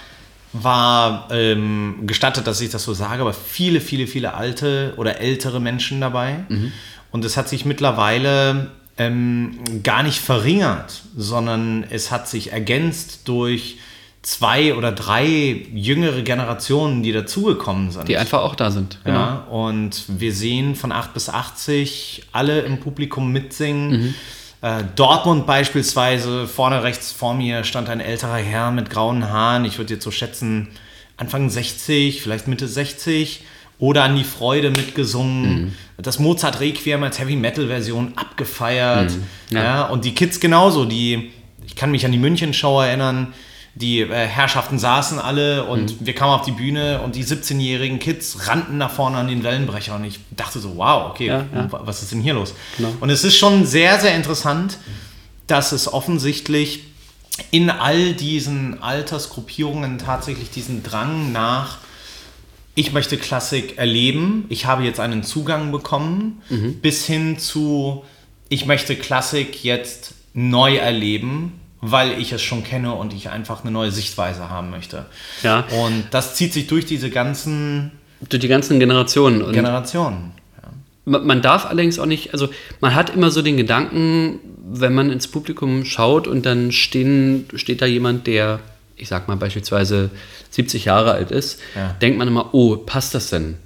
war ähm, gestattet, dass ich das so sage, aber viele, viele, viele alte oder ältere Menschen dabei. Mhm. Und es hat sich mittlerweile ähm, gar nicht verringert, sondern es hat sich ergänzt durch zwei oder drei jüngere Generationen, die dazugekommen sind. Die einfach auch da sind. Genau. Ja, und wir sehen von 8 bis 80 alle im Publikum mitsingen. Mhm. Äh, Dortmund beispielsweise, vorne rechts vor mir stand ein älterer Herr mit grauen Haaren. Ich würde jetzt so schätzen, Anfang 60, vielleicht Mitte 60. Oder an die Freude mitgesungen. Mhm. Das Mozart Requiem als Heavy Metal Version abgefeiert. Mhm. Ja. ja. und die Kids genauso. Die, ich kann mich an die München-Show erinnern die äh, Herrschaften saßen alle und mhm. wir kamen auf die Bühne und die 17-jährigen Kids rannten nach vorne an den Wellenbrecher und ich dachte so, wow, okay, ja, ja. was ist denn hier los? Genau. Und es ist schon sehr, sehr interessant, dass es offensichtlich in all diesen Altersgruppierungen tatsächlich diesen Drang nach, ich möchte Klassik erleben, ich habe jetzt einen Zugang bekommen, mhm. bis hin zu, ich möchte Klassik jetzt neu erleben weil ich es schon kenne und ich einfach eine neue Sichtweise haben möchte. Ja. Und das zieht sich durch diese ganzen. Durch die ganzen Generationen. Und Generationen. Ja. Man darf allerdings auch nicht, also man hat immer so den Gedanken, wenn man ins Publikum schaut und dann stehen, steht da jemand, der, ich sag mal beispielsweise 70 Jahre alt ist, ja. denkt man immer, oh, passt das denn?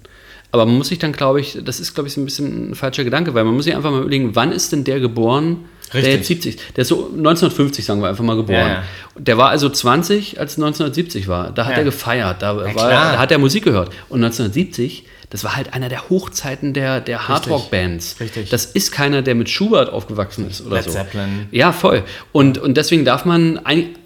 Aber man muss sich dann, glaube ich, das ist, glaube ich, so ein bisschen ein falscher Gedanke, weil man muss sich einfach mal überlegen, wann ist denn der geboren, Richtig. der jetzt 70 Der ist so 1950, sagen wir einfach mal, geboren. Ja, ja. Der war also 20, als 1970 war. Da hat ja. er gefeiert, da, war, da hat er Musik gehört. Und 1970 das war halt einer der Hochzeiten der, der Hardrock-Bands. Richtig. Das ist keiner, der mit Schubert aufgewachsen ist oder Led so. Zeppelin. Ja, voll. Und, und deswegen darf man,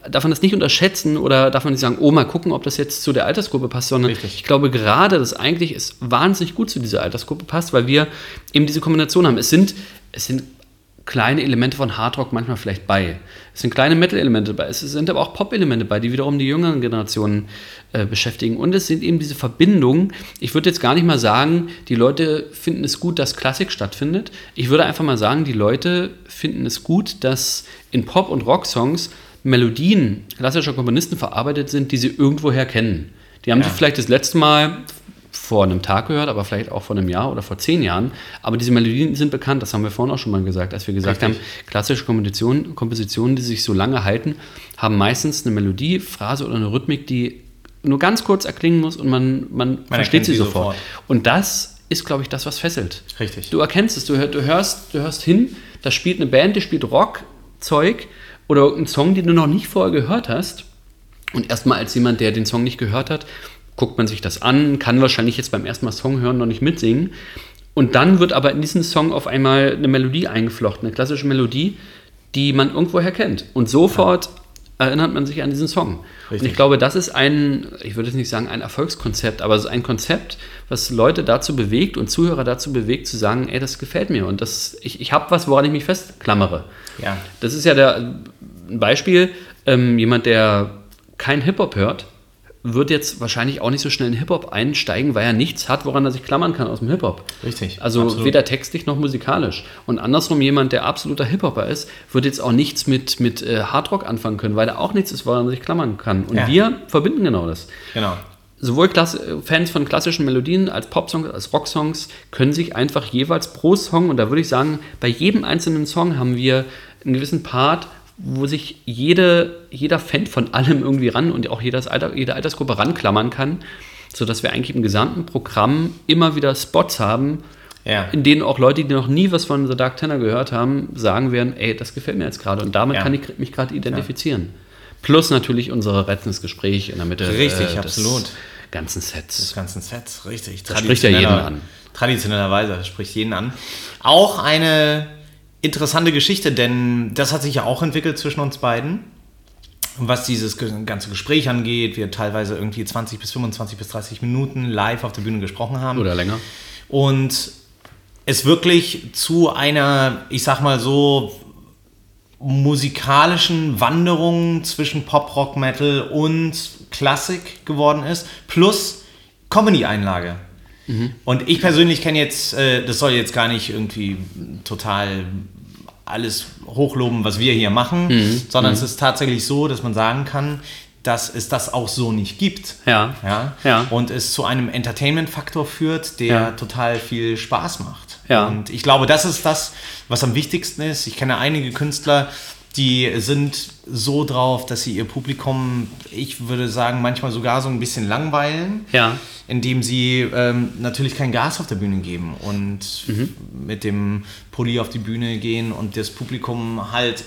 darf man das nicht unterschätzen oder darf man nicht sagen, oh, mal gucken, ob das jetzt zu der Altersgruppe passt, sondern Richtig. ich glaube gerade, dass eigentlich es wahnsinnig gut zu dieser Altersgruppe passt, weil wir eben diese Kombination haben. Es sind, es sind kleine Elemente von Hardrock manchmal vielleicht bei. Es sind kleine Metal-Elemente bei. Es sind aber auch Pop-Elemente bei, die wiederum die jüngeren Generationen äh, beschäftigen. Und es sind eben diese Verbindungen. Ich würde jetzt gar nicht mal sagen, die Leute finden es gut, dass Klassik stattfindet. Ich würde einfach mal sagen, die Leute finden es gut, dass in Pop- und Rock-Songs Melodien klassischer Komponisten verarbeitet sind, die sie irgendwoher kennen. Die haben ja. sie vielleicht das letzte Mal vor einem Tag gehört, aber vielleicht auch vor einem Jahr oder vor zehn Jahren. Aber diese Melodien sind bekannt, das haben wir vorhin auch schon mal gesagt, als wir gesagt Richtig. haben, klassische Kompositionen, Kompositionen, die sich so lange halten, haben meistens eine Melodie, Phrase oder eine Rhythmik, die nur ganz kurz erklingen muss und man, man, man versteht sie sofort. sofort. Und das ist, glaube ich, das, was fesselt. Richtig. Du erkennst es, du, du, hörst, du hörst hin, da spielt eine Band, die spielt Rock-Zeug oder irgendeinen Song, den du noch nicht vorher gehört hast. Und erstmal als jemand, der den Song nicht gehört hat, guckt man sich das an, kann wahrscheinlich jetzt beim ersten Mal Song hören noch nicht mitsingen. Und dann wird aber in diesen Song auf einmal eine Melodie eingeflochten, eine klassische Melodie, die man irgendwoher kennt. Und sofort ja. erinnert man sich an diesen Song. Richtig. Und ich glaube, das ist ein, ich würde jetzt nicht sagen ein Erfolgskonzept, aber es ist ein Konzept, was Leute dazu bewegt und Zuhörer dazu bewegt, zu sagen, ey, das gefällt mir und das, ich, ich habe was, woran ich mich festklammere. Ja. Das ist ja der, ein Beispiel, ähm, jemand, der kein Hip-Hop hört, wird jetzt wahrscheinlich auch nicht so schnell in Hip-Hop einsteigen, weil er nichts hat, woran er sich klammern kann aus dem Hip-Hop. Richtig. Also absolut. weder textlich noch musikalisch. Und andersrum, jemand, der absoluter Hip-Hopper ist, wird jetzt auch nichts mit, mit äh, Hardrock anfangen können, weil er auch nichts ist, woran er sich klammern kann. Und ja. wir verbinden genau das. Genau. Sowohl Klasse, Fans von klassischen Melodien als Popsongs, als Rocksongs können sich einfach jeweils pro Song, und da würde ich sagen, bei jedem einzelnen Song haben wir einen gewissen Part, wo sich jede, jeder Fan von allem irgendwie ran und auch jedes Alter, jede Altersgruppe ranklammern kann, sodass wir eigentlich im gesamten Programm immer wieder Spots haben, ja. in denen auch Leute, die noch nie was von The Dark Tenor gehört haben, sagen werden, ey, das gefällt mir jetzt gerade und damit ja. kann ich mich gerade identifizieren. Plus natürlich unsere Rettungsgespräch in der Mitte richtig, äh, absolut. ganzen Sets. Des ganzen Sets, richtig. Das spricht ja jeden an. Traditionellerweise spricht jeden an. Auch eine interessante Geschichte, denn das hat sich ja auch entwickelt zwischen uns beiden was dieses ganze Gespräch angeht, wir teilweise irgendwie 20 bis 25 bis 30 Minuten live auf der Bühne gesprochen haben. Oder länger. Und es wirklich zu einer, ich sag mal so, musikalischen Wanderung zwischen Pop, Rock, Metal und Klassik geworden ist, plus Comedy-Einlage. Mhm. Und ich persönlich kenne jetzt, äh, das soll jetzt gar nicht irgendwie total alles hochloben, was wir hier machen, mhm. sondern mhm. es ist tatsächlich so, dass man sagen kann, dass es das auch so nicht gibt. Ja. ja? ja. Und es zu einem Entertainment-Faktor führt, der ja. total viel Spaß macht. Ja. Und ich glaube, das ist das, was am wichtigsten ist. Ich kenne einige Künstler, die sind so drauf, dass sie ihr Publikum, ich würde sagen, manchmal sogar so ein bisschen langweilen. Ja. Indem sie ähm, natürlich kein Gas auf der Bühne geben und mhm. mit dem Pulli auf die Bühne gehen und das Publikum halt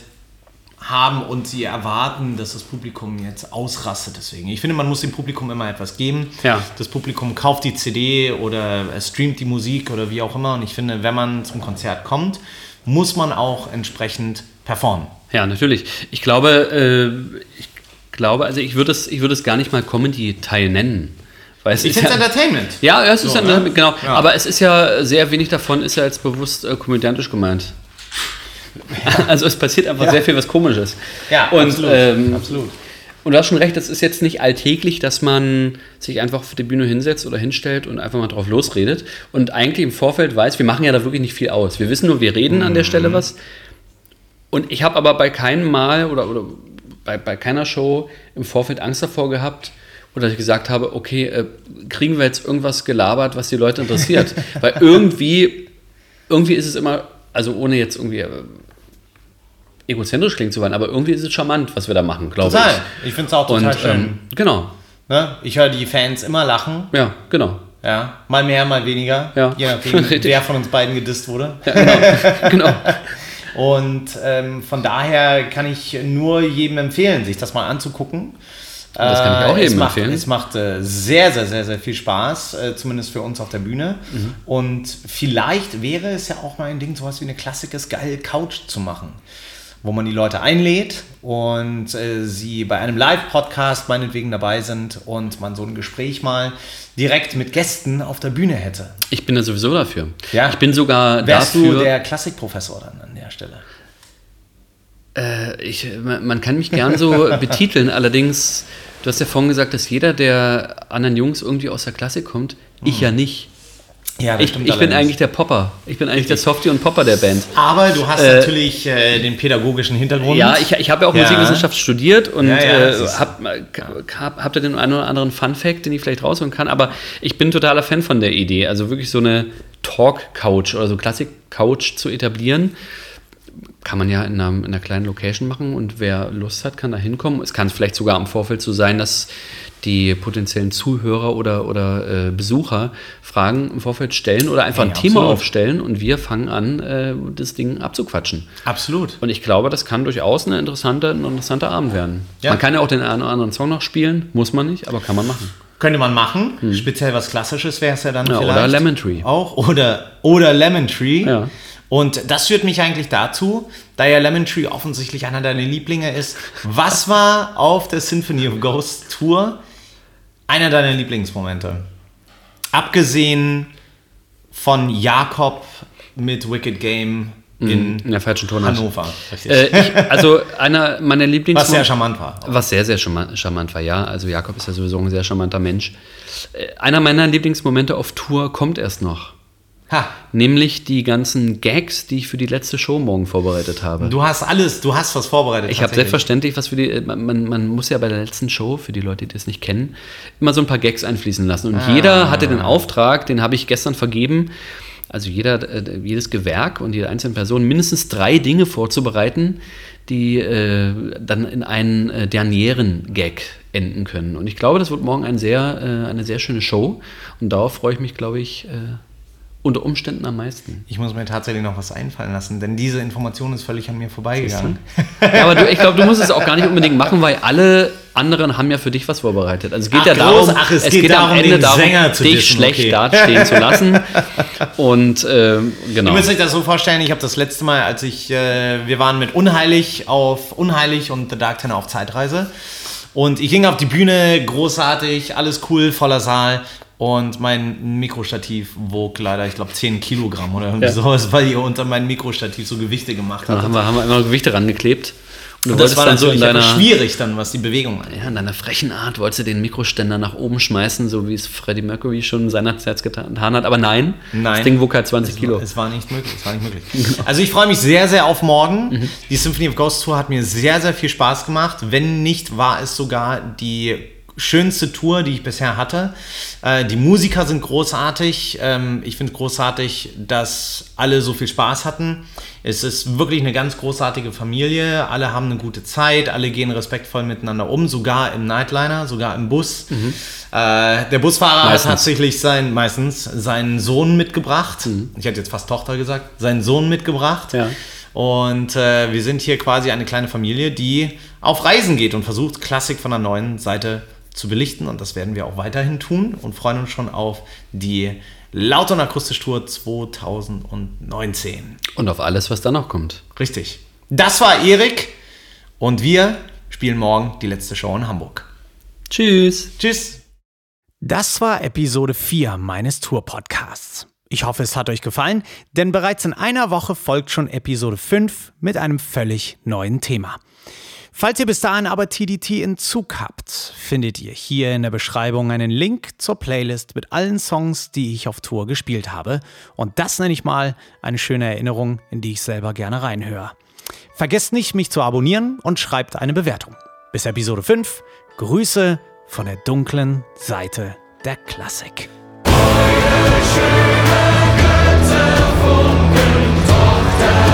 haben und sie erwarten, dass das Publikum jetzt ausrastet. Deswegen, ich finde, man muss dem Publikum immer etwas geben. Ja. Das Publikum kauft die CD oder streamt die Musik oder wie auch immer. Und ich finde, wenn man zum Konzert kommt, muss man auch entsprechend performen. Ja, natürlich. Ich glaube, äh, ich glaube, also ich würde es, ich würde es gar nicht mal Comedy-Teil nennen. Weil es ich finde ja, Entertainment. Ja, es ist so, Entertainment, ne? genau. Ja. Aber es ist ja sehr wenig davon, ist ja jetzt bewusst äh, komödiantisch gemeint. Ja. Also es passiert einfach ja. sehr viel, was komisch ist. Ja, und, absolut. Ähm, absolut. Und du hast schon recht, es ist jetzt nicht alltäglich, dass man sich einfach auf die Bühne hinsetzt oder hinstellt und einfach mal drauf losredet und eigentlich im Vorfeld weiß, wir machen ja da wirklich nicht viel aus. Wir wissen nur, wir reden mhm. an der Stelle mhm. was. Und ich habe aber bei keinem Mal oder, oder bei, bei keiner Show im Vorfeld Angst davor gehabt, oder ich gesagt habe, okay, äh, kriegen wir jetzt irgendwas gelabert, was die Leute interessiert? Weil irgendwie, irgendwie ist es immer, also ohne jetzt irgendwie äh, egozentrisch klingen zu wollen, aber irgendwie ist es charmant, was wir da machen, glaube ich. Total. Ich finde es auch total Und, schön. Ähm, genau. Ne? Ich höre die Fans immer lachen. Ja, genau. Ja, mal mehr, mal weniger. Ja. Je nachdem, wer von uns beiden gedisst wurde. Ja, genau. genau. Und ähm, von daher kann ich nur jedem empfehlen, sich das mal anzugucken. Das kann ich auch äh, jedem macht, empfehlen. Es macht äh, sehr, sehr, sehr, sehr viel Spaß, äh, zumindest für uns auf der Bühne. Mhm. Und vielleicht wäre es ja auch mal ein Ding, sowas wie eine klassisches geile Couch zu machen wo man die Leute einlädt und äh, sie bei einem Live-Podcast meinetwegen dabei sind und man so ein Gespräch mal direkt mit Gästen auf der Bühne hätte. Ich bin da sowieso dafür. Ja. Ich bin sogar Wärst dafür. du der Klassikprofessor dann der Stelle? Äh, ich, man kann mich gern so betiteln, allerdings, du hast ja vorhin gesagt, dass jeder der anderen Jungs irgendwie aus der Klassik kommt. Ich hm. ja nicht. Ja, ich, ich bin eigentlich der Popper. Ich bin eigentlich der Softie und Popper der Band. Aber du hast äh, natürlich äh, den pädagogischen Hintergrund. Ja, ich, ich habe ja auch ja. Musikwissenschaft studiert und ja, ja, äh, habe hab, hab da den einen oder anderen Fun-Fact, den ich vielleicht rausholen kann. Aber ich bin totaler Fan von der Idee. Also wirklich so eine Talk-Couch oder so Klassik-Couch zu etablieren kann man ja in einer, in einer, kleinen Location machen und wer Lust hat, kann da hinkommen. Es kann vielleicht sogar im Vorfeld so sein, dass die potenziellen Zuhörer oder, oder äh, Besucher Fragen im Vorfeld stellen oder einfach hey, ein Thema aufstellen und wir fangen an, äh, das Ding abzuquatschen. Absolut. Und ich glaube, das kann durchaus eine interessante, ein interessanter Abend werden. Ja. Man kann ja auch den einen oder anderen Song noch spielen, muss man nicht, aber kann man machen. Könnte man machen. Hm. Speziell was Klassisches wäre es ja dann ja, vielleicht. Oder Lemon Tree. Auch. Oder, oder Lemon Tree. Ja. Und das führt mich eigentlich dazu, da ja Lemon Tree offensichtlich einer deiner Lieblinge ist, was war auf der Symphony of Ghosts Tour einer deiner Lieblingsmomente? Abgesehen von Jakob mit Wicked Game mhm, in, in der falschen Tonart. Hannover. Äh, ich, also einer meiner Lieblingsmomente. Was sehr charmant war. Was sehr, sehr charmant, war, ja. Also Jakob ist ja sowieso ein sehr charmanter Mensch. Äh, einer meiner Lieblingsmomente auf Tour kommt erst noch. Ha. Nämlich die ganzen Gags, die ich für die letzte Show morgen vorbereitet habe. Du hast alles, du hast was vorbereitet. Ich habe selbstverständlich was für die. Man, man, muss ja bei der letzten Show, für die Leute, die das nicht kennen, immer so ein paar Gags einfließen lassen. Und ah. jeder hatte den Auftrag, den habe ich gestern vergeben. Also jeder, äh, jedes Gewerk und jede einzelne Person mindestens drei Dinge vorzubereiten, die äh, dann in einen äh, Dernieren-Gag enden können. Und ich glaube, das wird morgen ein sehr, äh, eine sehr schöne Show. Und darauf freue ich mich, glaube ich, äh, unter Umständen am meisten? Ich muss mir tatsächlich noch was einfallen lassen, denn diese Information ist völlig an mir vorbeigegangen. Ja, aber du, ich glaube, du musst es auch gar nicht unbedingt machen, weil alle anderen haben ja für dich was vorbereitet. Also es geht Ach, ja groß. darum, Ach, es geht darum, am Ende darum, dich dissen, schlecht okay. dastehen zu lassen. Und ähm, genau. Ihr müsst euch das so vorstellen, ich habe das letzte Mal, als ich, äh, wir waren mit Unheilig auf Unheilig und The Dark Tenor auf Zeitreise. Und ich ging auf die Bühne, großartig, alles cool, voller Saal. Und mein Mikrostativ wog leider, ich glaube, 10 Kilogramm oder irgendwie Ja. sowas, weil ihr unter mein Mikrostativ so Gewichte gemacht habt. haben wir, haben wir immer Gewichte rangeklebt. Und du Und das war dann so in deiner, schwierig dann, was die Bewegung angeht. ja, in deiner frechen Art, wolltest du den Mikroständer nach oben schmeißen, so wie es Freddie Mercury schon seinerzeit getan hat. Aber nein, Nein. das Ding wog halt 20 Kilo. Es war nicht möglich. Es war nicht möglich. Also ich freue mich sehr, sehr auf morgen. Mhm. Die Symphony of Ghosts Tour hat mir sehr, sehr viel Spaß gemacht. Wenn nicht, war es sogar die schönste Tour, die ich bisher hatte. Äh, die Musiker sind großartig. Ähm, ich finde großartig, dass alle so viel Spaß hatten. Es ist wirklich eine ganz großartige Familie. Alle haben eine gute Zeit. Alle gehen respektvoll miteinander um. Sogar im Nightliner, sogar im Bus. Äh, der Busfahrer Meistens. hat tatsächlich sein, meistens seinen Sohn mitgebracht. Ich hätte jetzt fast Tochter gesagt. Seinen Sohn mitgebracht. Ja. Und äh, wir sind hier quasi eine kleine Familie, die auf Reisen geht und versucht, Klassik von der neuen Seite zu belichten. Und das werden wir auch weiterhin tun und freuen uns schon auf die Laut- und Akustisch-Tour 2019. Und auf alles, was da noch kommt. Richtig. Das war Erik und wir spielen morgen die letzte Show in Hamburg. Tschüss. Tschüss. Das war Episode 4 meines Tour-Podcasts. Ich hoffe, es hat euch gefallen, denn bereits in einer Woche folgt schon Episode 5 mit einem völlig neuen Thema. Falls ihr bis dahin aber TDT in Zug habt, findet ihr hier in der Beschreibung einen Link zur Playlist mit allen Songs, die ich auf Tour gespielt habe. Und das nenne ich mal eine schöne Erinnerung, in die ich selber gerne reinhöre. Vergesst nicht, mich zu abonnieren und schreibt eine Bewertung. Bis Episode 5. Grüße von der dunklen Seite der Klassik. Eure schöne Götterfunken, Tochter.